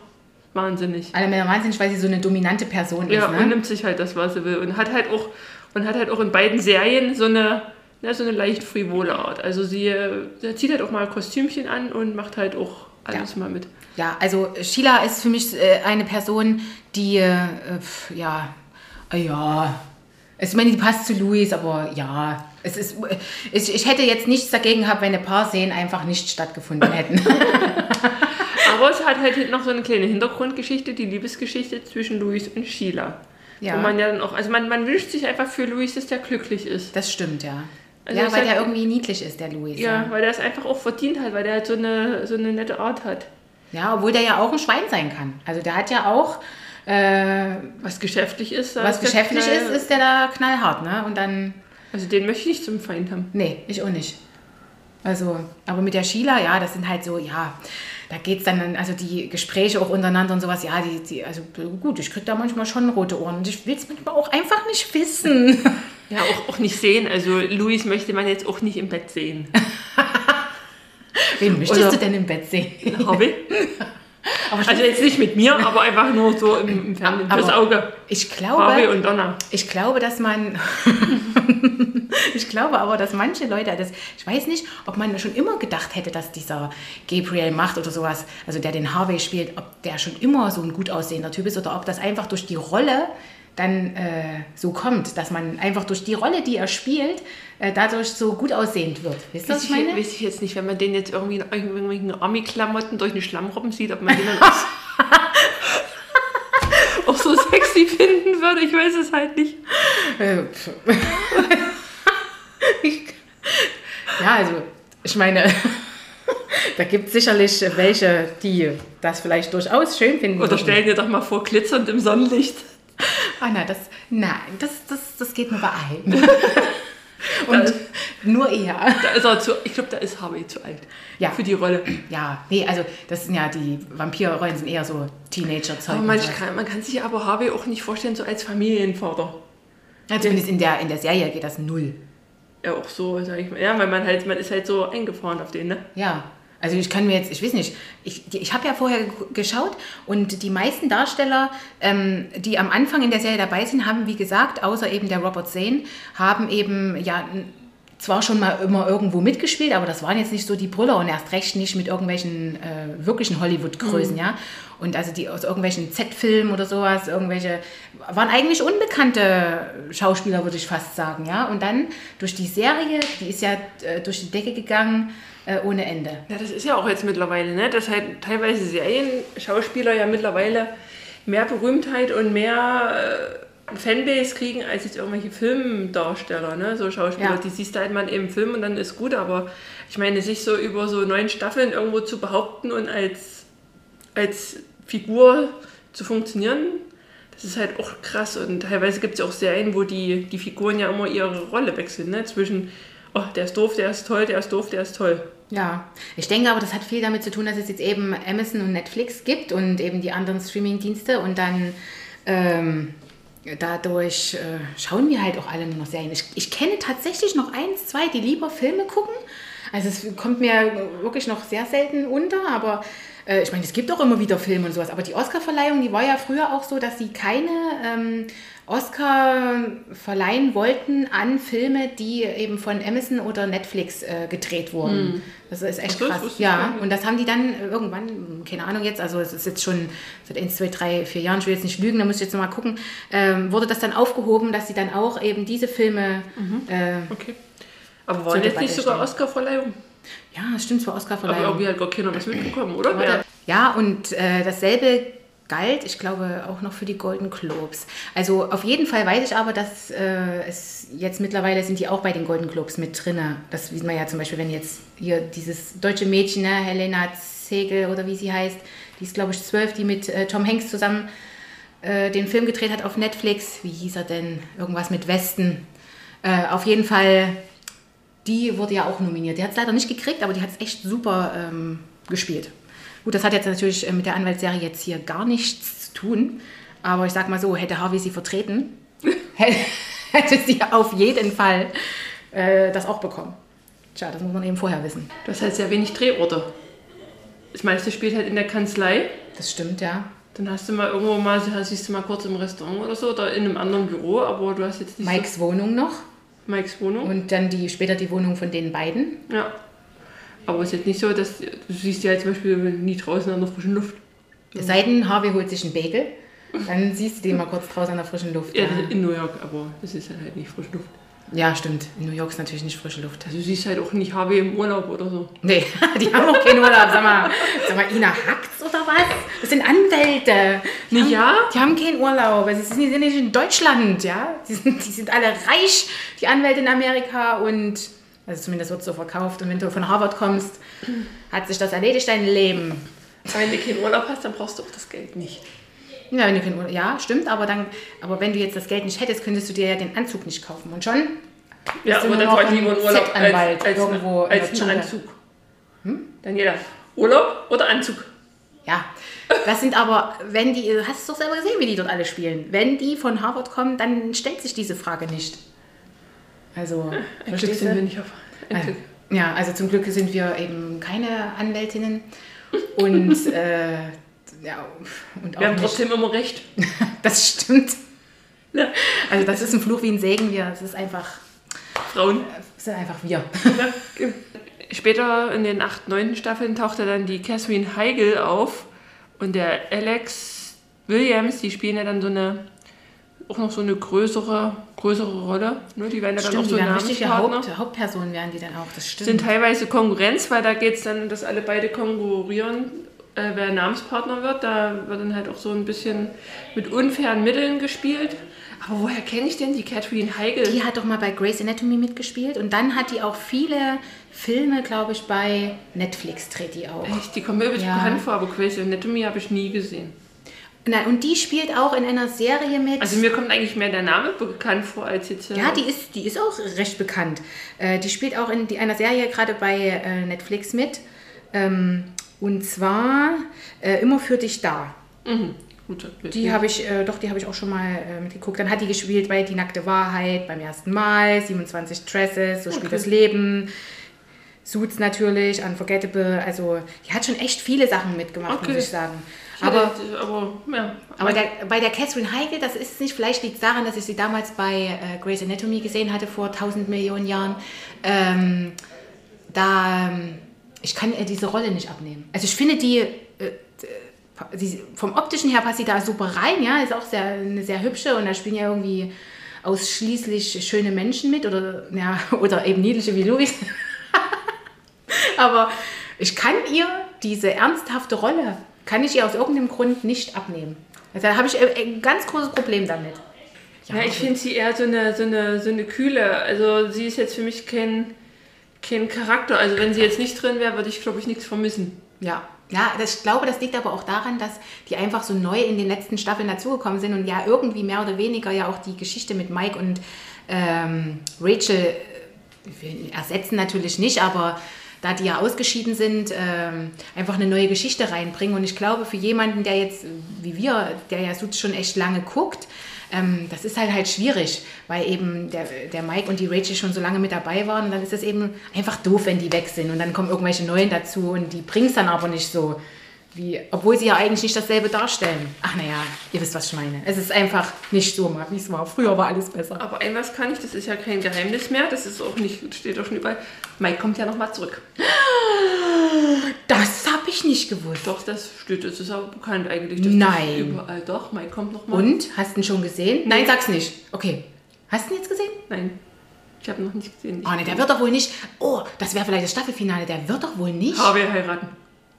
wahnsinnig. Alle Männer wahnsinnig, weil sie so eine dominante Person Ja, ist, und ne? nimmt sich halt das, was sie will. Und hat halt auch, und hat halt auch in beiden Serien so eine, ja, so eine leicht frivole Art. Also sie, sie zieht halt auch mal Kostümchen an und macht halt auch alles mal mit. Ja, also Sheila ist für mich äh, eine Person, die, äh, pf, ja, äh, ja, ich meine, die passt zu Luis, aber ja, es ist, äh, ich, ich hätte jetzt nichts dagegen gehabt, wenn ein paar Szenen einfach nicht stattgefunden hätten. Es hat halt noch so eine kleine Hintergrundgeschichte, die Liebesgeschichte zwischen Luis und Sheila. Ja. Wo man ja dann auch, also man, man wünscht sich einfach für Luis, dass der glücklich ist. Das stimmt, ja. Also ja, weil sag- der irgendwie niedlich ist, der Luis. Ja, Ja. weil der es einfach auch verdient hat, weil der halt so eine, so eine nette Art hat. ja, obwohl der ja auch ein Schwein sein kann. Also der hat ja auch, äh, Was geschäftlich ist. was geschäftlich Knall- ist, ist der da knallhart, ne? Und dann, Also den möchte ich nicht zum Feind haben. nee, ich auch nicht. Also, aber mit der Sheila, ja, das sind halt so, ja, da geht es dann, also die Gespräche auch untereinander und sowas, ja, die, die also gut, ich krieg da manchmal schon rote Ohren und ich will es manchmal auch einfach nicht wissen. Ja, auch, auch nicht sehen. Also Luis möchte man jetzt auch nicht im Bett sehen. Wen möchtest Oder- du denn im Bett sehen? Harvey? also jetzt nicht mit mir, aber einfach nur so im, im Fernsehen. Aber- Fürs Auge. Ich Harvey glaube, und Donna. ich glaube, dass man, ich glaube aber, dass manche Leute, das, ich weiß nicht, ob man schon immer gedacht hätte, dass dieser Gabriel Macht oder sowas, also der den Harvey spielt, ob der schon immer so ein gut aussehender Typ ist oder ob das einfach durch die Rolle dann äh, so kommt, dass man einfach durch die Rolle, die er spielt, äh, dadurch so gut aussehend wird. Wisst ihr, was ich meine? weiß ich jetzt nicht, wenn man den jetzt irgendwie in irgendwelchen Army-Klamotten durch eine Schlammrobben sieht, ob man den dann auch, auch so sexy finden würde. Ich weiß es halt nicht. Äh, ja, also ich meine, da gibt es sicherlich welche, die das vielleicht durchaus schön finden. Oder würden. stell dir doch mal vor, glitzernd im Sonnenlicht. Anna, das, nein, das, das, das geht mir bei ein. Und Nur eher. Da ist er zu, ich glaube, da ist Harvey zu alt Ja. für die Rolle. Ja, nee, also das sind ja die Vampirrollen sind eher so Teenager-Zeug. Aber man kann, man kann sich aber Harvey auch nicht vorstellen, so als Familienvater. Ja, zumindest in der, in der Serie geht das null. Ja, auch so, sag ich mal. Ja, weil man halt, man ist halt so eingefahren auf den, ne? Ja. Also ich kann mir jetzt, ich weiß nicht, ich, ich habe ja vorher ge- geschaut und die meisten Darsteller, ähm, die am Anfang in der Serie dabei sind, haben, wie gesagt, außer eben der Robert Zane, haben eben ja zwar schon mal immer irgendwo mitgespielt, aber das waren jetzt nicht so die Brüller und erst recht nicht mit irgendwelchen äh, wirklichen Hollywood-Größen, ja. Und also die aus irgendwelchen Z-Filmen oder sowas, irgendwelche, waren eigentlich unbekannte Schauspieler, würde ich fast sagen, ja. Und dann durch die Serie, die ist ja äh, durch die Decke gegangen, äh, ohne Ende. Ja, das ist ja auch jetzt mittlerweile, ne? Dass halt teilweise Serien-Schauspieler ja mittlerweile mehr Berühmtheit und mehr äh, Fanbase kriegen als jetzt irgendwelche Filmdarsteller, ne? So Schauspieler, Ja. die siehst du halt mal eben im Film und dann ist gut, aber ich meine, sich so über so neun Staffeln irgendwo zu behaupten und als, als Figur zu funktionieren, das ist halt auch krass und teilweise gibt es ja auch Serien, wo die, die Figuren ja immer ihre Rolle wechseln, ne? Zwischen, oh, der ist doof, der ist toll, der ist doof, der ist toll. Ja, ich denke aber, das hat viel damit zu tun, dass es jetzt eben Amazon und Netflix gibt und eben die anderen Streaming-Dienste und dann ähm, dadurch äh, schauen wir halt auch alle nur noch Serien. Ich, ich kenne tatsächlich noch eins, zwei, die lieber Filme gucken. Also es kommt mir wirklich noch sehr selten unter, aber äh, ich meine, es gibt auch immer wieder Filme und sowas. Aber die Oscar-Verleihung, die war ja früher auch so, dass sie keine ähm, Oscar verleihen wollten an Filme, die eben von Amazon oder Netflix äh, gedreht wurden. Das ist echt das krass. ich Ja, und das haben die dann irgendwann, keine Ahnung jetzt, also es ist jetzt schon seit 1, 2, 3, 4 Jahren, ich will jetzt nicht lügen, da muss ich jetzt nochmal gucken, ähm, wurde das dann aufgehoben, dass sie dann auch eben diese Filme, äh, Okay. Aber jetzt Debatte nicht sogar. Oscar-Verleihung? Ja, das stimmt, Aber Oscar-Verleihung. irgendwie hat gar keiner was mitbekommen, oder? Wer? Ja, und äh, dasselbe galt, ich glaube, auch noch für die Golden Globes. Also auf jeden Fall weiß ich aber, dass äh, es jetzt mittlerweile sind die auch bei den Golden Globes mit drinne. Das sieht man ja zum Beispiel, wenn jetzt hier dieses deutsche Mädchen, ne, Helena Zegel oder wie sie heißt, die ist glaube ich zwölf, die mit äh, Tom Hanks zusammen äh, den Film gedreht hat auf Netflix. Wie hieß er denn? Irgendwas mit Westen. Äh, auf jeden Fall, die wurde ja auch nominiert. Die hat es leider nicht gekriegt, aber die hat es echt super ähm, gespielt. Gut, das hat jetzt natürlich äh, mit der Anwaltsserie jetzt hier gar nichts zu tun. Aber ich sag mal so, hätte Harvey sie vertreten, hätte, sie auf jeden Fall äh, das auch bekommen. Tja, das muss man eben vorher wissen. Du hast halt sehr wenig Drehorte. Das meiste spielt halt in der Kanzlei. Das stimmt, ja. Dann hast du mal irgendwo mal, siehst du mal kurz im Restaurant oder so, oder in einem anderen Büro, aber du hast jetzt nicht Mikes Wohnung noch so Mikes Wohnung. und dann die, später die Wohnung von den beiden. Ja. Aber es ist jetzt nicht so, dass du siehst ja zum Beispiel nie draußen an der frischen Luft. Es sei denn, Harvey holt sich einen Bagel, dann siehst du den mal kurz draußen an der frischen Luft. Ja, Ja, in New York, aber das ist halt nicht frische Luft. Ja stimmt. In New York ist natürlich nicht frische Luft. Also du siehst halt auch nicht Harvey im Urlaub oder so. Nee, die haben auch keinen Urlaub. Sag mal, sag mal Ina hackt's oder was? Das sind Anwälte. Die haben, ja? Die haben keinen Urlaub. Also, Sie sind, die sind nicht in Deutschland, ja? Die sind, die sind alle reich, die Anwälte in Amerika und, also zumindest wird es so verkauft. Und wenn du von Harvard kommst, hat sich das erledigt, dein Leben. Wenn du keinen Urlaub hast, dann brauchst du auch das Geld nicht. Ja, wenn du Urlaub, ja, stimmt, aber dann, aber wenn du jetzt das Geld nicht hättest, könntest du dir ja den Anzug nicht kaufen. Und schon Ja, du nur dann wollte lieber einen Urlaub als, als, irgendwo als einen. Anzug. Daniela, Urlaub oder Anzug? Ja, das sind aber, wenn die, du hast es doch selber gesehen, wie die dort alle spielen. Wenn die von Harvard kommen, dann stellt sich diese Frage nicht. Also, Ein Glück sind wir du? nicht auf. Glück. Ja, also zum Glück sind wir eben keine Anwältinnen und, äh, ja, und auch Wir haben nicht, trotzdem immer recht. das stimmt. Ja. Also das ist ein Fluch wie ein Segen. Wir, es ist einfach, Frauen. es sind einfach wir. Später in den acht, neunten Staffeln tauchte dann die Catherine Heigl auf und der Alex Williams, die spielen ja dann so eine, auch noch so eine größere, größere Rolle. Ne? Die werden ja dann Stimmt, auch die so richtige Namenspartner. Haupt, Hauptpersonen werden die dann auch, das stimmt. Sind teilweise Konkurrenz, weil da geht es dann, dass alle beide konkurrieren, äh, wer Namenspartner wird. Da wird dann halt auch so ein bisschen mit unfairen Mitteln gespielt. Aber woher kenne ich denn die Catherine Heigl? Die hat doch mal bei Grey's Anatomy mitgespielt und dann hat die auch viele Filme, glaube ich, bei Netflix dreht die auch. Echt, die kommt mir wirklich Ja. bekannt vor, aber Grey's Anatomy habe ich nie gesehen. Na, und die spielt auch in einer Serie mit. Also mir kommt eigentlich mehr der Name bekannt vor als jetzt. äh, ja, die ist, die ist auch recht bekannt. Äh, die spielt auch in die, einer Serie gerade bei äh, Netflix mit. Ähm, und zwar äh, Immer für dich da. Mhm. Gut, Die habe ich, äh, doch, die habe ich auch schon mal äh, mitgeguckt. Dann hat die gespielt bei Die nackte Wahrheit beim ersten Mal, 27 Dresses, So spielt Okay. das Leben. Suits natürlich, Unforgettable. Also, die hat schon echt viele Sachen mitgemacht, Okay. muss ich sagen. aber, Aber, aber ja. aber der, bei der Catherine Heigl, das ist nicht, vielleicht liegt es daran, dass ich sie damals bei äh, Grey's Anatomy gesehen hatte vor 1000 Millionen Jahren. Ähm, da, ähm, ich kann ihr diese Rolle nicht abnehmen. Also, ich finde die. Äh, sie, vom optischen her passt sie da super rein, ja, ist auch sehr, eine sehr hübsche und da spielen ja irgendwie ausschließlich schöne Menschen mit oder, ja, oder eben niedliche wie Louis. Aber ich kann ihr diese ernsthafte Rolle, kann ich ihr aus irgendeinem Grund nicht abnehmen. Also da habe ich äh, ein ganz großes Problem damit. Ja, ich finde sie eher so eine, so, eine, so eine kühle. Also sie ist jetzt für mich kein, kein Charakter. Also wenn sie jetzt nicht drin wäre, würde ich, glaube ich, nichts vermissen. Ja, ja das, ich glaube, das liegt aber auch daran, dass die einfach so neu in den letzten Staffeln dazugekommen sind und ja irgendwie mehr oder weniger ja auch die Geschichte mit Mike und ähm, Rachel ersetzen natürlich nicht, aber da die ja ausgeschieden sind, ähm, einfach eine neue Geschichte reinbringen. Und ich glaube, für jemanden, der jetzt, wie wir, der ja Suits schon echt lange guckt, ähm, das ist halt halt schwierig, weil eben der, der Mike und die Rachel schon so lange mit dabei waren. Und dann ist es eben einfach doof, wenn die weg sind. Und dann kommen irgendwelche Neuen dazu und die bringen es dann aber nicht so. Wie, obwohl sie ja eigentlich nicht dasselbe darstellen. Ach naja, ihr wisst, was ich meine. Es ist einfach nicht so wie es war. Früher war alles besser. Aber ein was kann ich, das ist ja kein Geheimnis mehr. Das ist auch nicht, steht auch schon überall. Mike kommt ja nochmal zurück. Das habe ich nicht gewusst. Doch, das steht, das ist aber bekannt eigentlich. Das Nein. Ist überall. Doch, Mike kommt nochmal. Und? Hast du ihn schon gesehen? Nein, sag's nicht. Okay. Hast du ihn jetzt gesehen? Nein, ich habe noch nicht gesehen. Oh ne, der wird doch wohl nicht. Oh, das wäre vielleicht das Staffelfinale. Der wird doch wohl nicht. Harvey heiraten.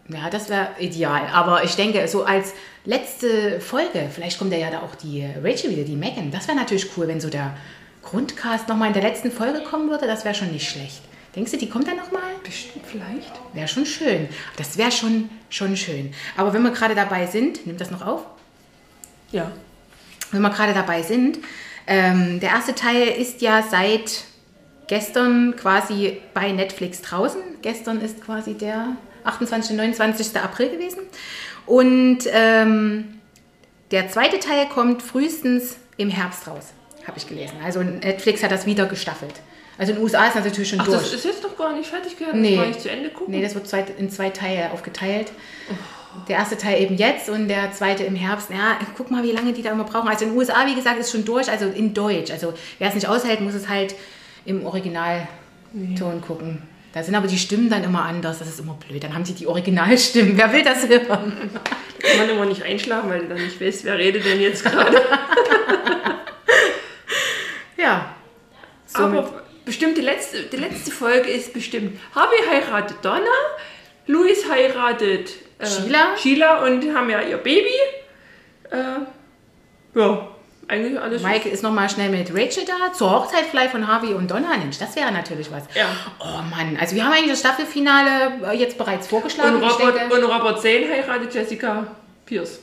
Ja, das wäre ideal. Aber ich denke, so als letzte Folge, vielleicht kommt ja da auch die Rachel wieder, die Megan. Das wäre natürlich cool, wenn so der Grundcast nochmal in der letzten Folge kommen würde. Das wäre schon nicht schlecht. Denkst du, die kommt dann nochmal? Bestimmt vielleicht. Wäre schon schön. Das wäre schon, schon schön. Aber wenn wir gerade dabei sind, nimmt das noch auf? Ja. wenn wir gerade dabei sind, ähm, der erste Teil ist ja seit gestern quasi bei Netflix draußen. Gestern ist quasi der 28. 29. April gewesen. Und ähm, der zweite Teil kommt frühestens im Herbst raus, habe ich gelesen. Also Netflix hat das wieder gestaffelt. Also in den USA ist das natürlich schon Ach, durch. das ist jetzt noch gar nicht fertig gehört. Nee. Das nicht zu Ende gucken. Nee, das wird zwei, in zwei Teile aufgeteilt. Der erste Teil eben jetzt und der zweite im Herbst. Ja, guck mal, wie lange die da immer brauchen. Also in den USA, wie gesagt, ist schon durch, also in Deutsch. Also wer es nicht aushält, muss es halt im Originalton gucken. Da sind aber die Stimmen dann immer anders. Das ist immer blöd. Dann haben sie die Originalstimmen. Wer will das hören? Kann man immer nicht einschlafen, weil du dann nicht weißt, wer redet denn jetzt gerade. Ja. Somit- Aber bestimmt die letzte, die letzte Folge ist bestimmt. Harvey heiratet Donna, Louis heiratet äh, Sheila. Sheila und haben ja ihr Baby. Äh, ja, eigentlich alles. Mike ist nochmal schnell mit Rachel da. Zur Hochzeit vielleicht von Harvey und Donna. Mensch, das wäre natürlich was. Ja. Oh Mann, also wir haben eigentlich das Staffelfinale äh, jetzt bereits vorgeschlagen. Und Robert, denke- und Robert Zane heiratet Jessica Pierce.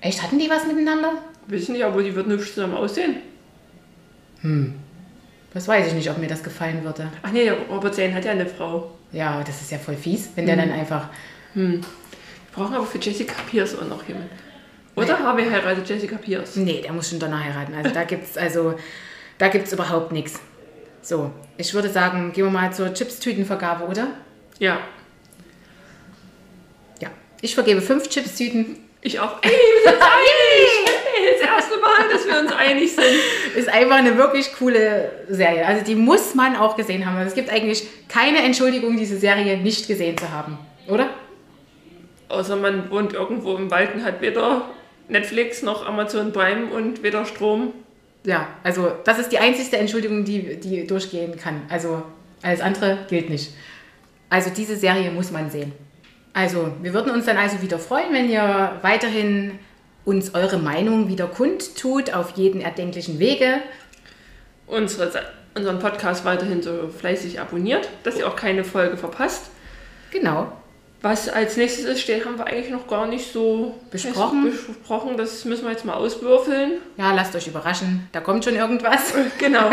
Echt, hatten die was miteinander? Ich nicht, aber die wird nicht zusammen aussehen. Das weiß ich nicht, ob mir das gefallen würde. Ach nee, Robert Zane hat ja eine Frau. Ja, das ist ja voll fies, wenn der dann einfach. Wir brauchen aber für Jessica Pierce auch noch jemanden. Oder Harvey heiratet Jessica Pierce. Nee, der muss schon Donner heiraten. Also da gibt's also da gibt's überhaupt nichts. So, ich würde sagen, gehen wir mal zur Chips-Tütenvergabe, oder? Ja, Ja. Ich vergebe fünf Chips-Tüten. Ich auch. Ey, wir sind einig! Hey, das erste Mal, dass wir uns einig sind. Ist einfach eine wirklich coole Serie. Also die muss man auch gesehen haben. Also es gibt eigentlich keine Entschuldigung, diese Serie nicht gesehen zu haben, oder? Außer man wohnt irgendwo im Wald und hat weder Netflix noch Amazon Prime und weder Strom. Ja, also das ist die einzigste Entschuldigung, die, die durchgehen kann. Also alles andere gilt nicht. Also diese Serie muss man sehen. Also, wir würden uns dann also wieder freuen, wenn ihr weiterhin uns eure Meinung wieder kundtut auf jeden erdenklichen Wege. Unsere, unseren Podcast weiterhin so fleißig abonniert, dass ihr auch keine Folge verpasst. Genau. Was als nächstes ist, steht, haben wir eigentlich noch gar nicht so besprochen. besprochen. Das müssen wir jetzt mal auswürfeln. Ja, lasst euch überraschen. Da kommt schon irgendwas. genau.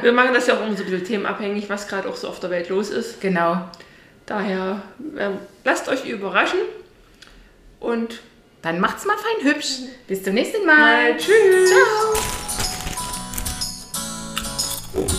Wir machen das ja auch immer so ein bisschen themenabhängig, was gerade auch so auf der Welt los ist. Genau. Daher ähm, lasst euch überraschen und dann macht's mal fein hübsch. Bis zum nächsten Mal. mal tschüss. Ciao.